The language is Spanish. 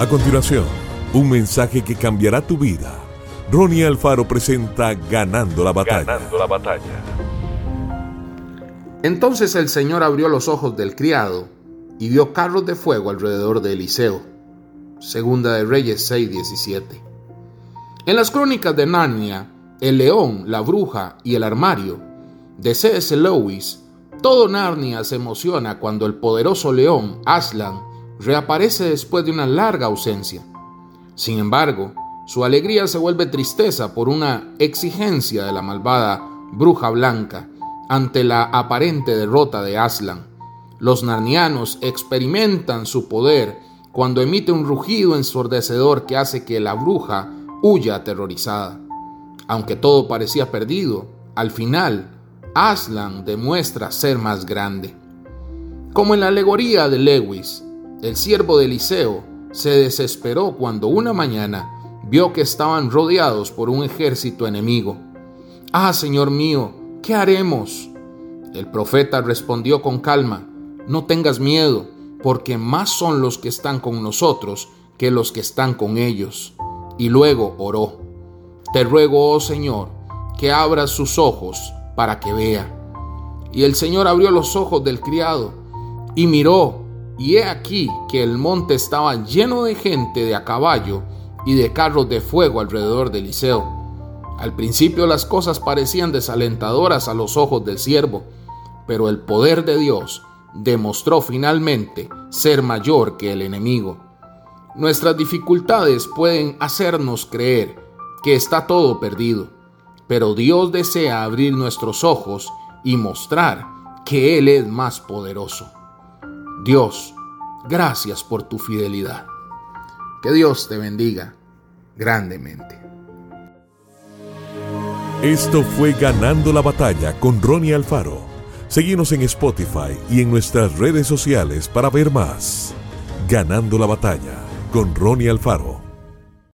A continuación, un mensaje que cambiará tu vida. Ronnie Alfaro presenta Ganando la batalla. Ganando la batalla. Entonces el Señor abrió los ojos del criado y vio carros de fuego alrededor de Eliseo. Segunda de Reyes 6:17. En las crónicas de Narnia, el león, la bruja y el armario de C.S. Lewis, todo Narnia se emociona cuando el poderoso león Aslan reaparece después de una larga ausencia. Sin embargo, su alegría se vuelve tristeza por una exigencia de la malvada bruja blanca ante la aparente derrota de Aslan. Los narnianos experimentan su poder cuando emite un rugido ensordecedor que hace que la bruja huya aterrorizada. Aunque todo parecía perdido, al final, Aslan demuestra ser más grande. Como en la alegoría de Lewis, el siervo de Eliseo se desesperó cuando una mañana vio que estaban rodeados por un ejército enemigo. Ah, Señor mío, ¿qué haremos? El profeta respondió con calma, no tengas miedo, porque más son los que están con nosotros que los que están con ellos. Y luego oró, te ruego, oh Señor, que abras sus ojos para que vea. Y el Señor abrió los ojos del criado y miró y he aquí que el monte estaba lleno de gente de a caballo y de carros de fuego alrededor de Eliseo. Al principio las cosas parecían desalentadoras a los ojos del siervo, pero el poder de Dios demostró finalmente ser mayor que el enemigo. Nuestras dificultades pueden hacernos creer que está todo perdido, pero Dios desea abrir nuestros ojos y mostrar que Él es más poderoso. Dios, gracias por tu fidelidad. Que Dios te bendiga grandemente. Esto fue Ganando la batalla con Ronnie Alfaro. Seguimos en Spotify y en nuestras redes sociales para ver más. Ganando la batalla con Ronnie Alfaro.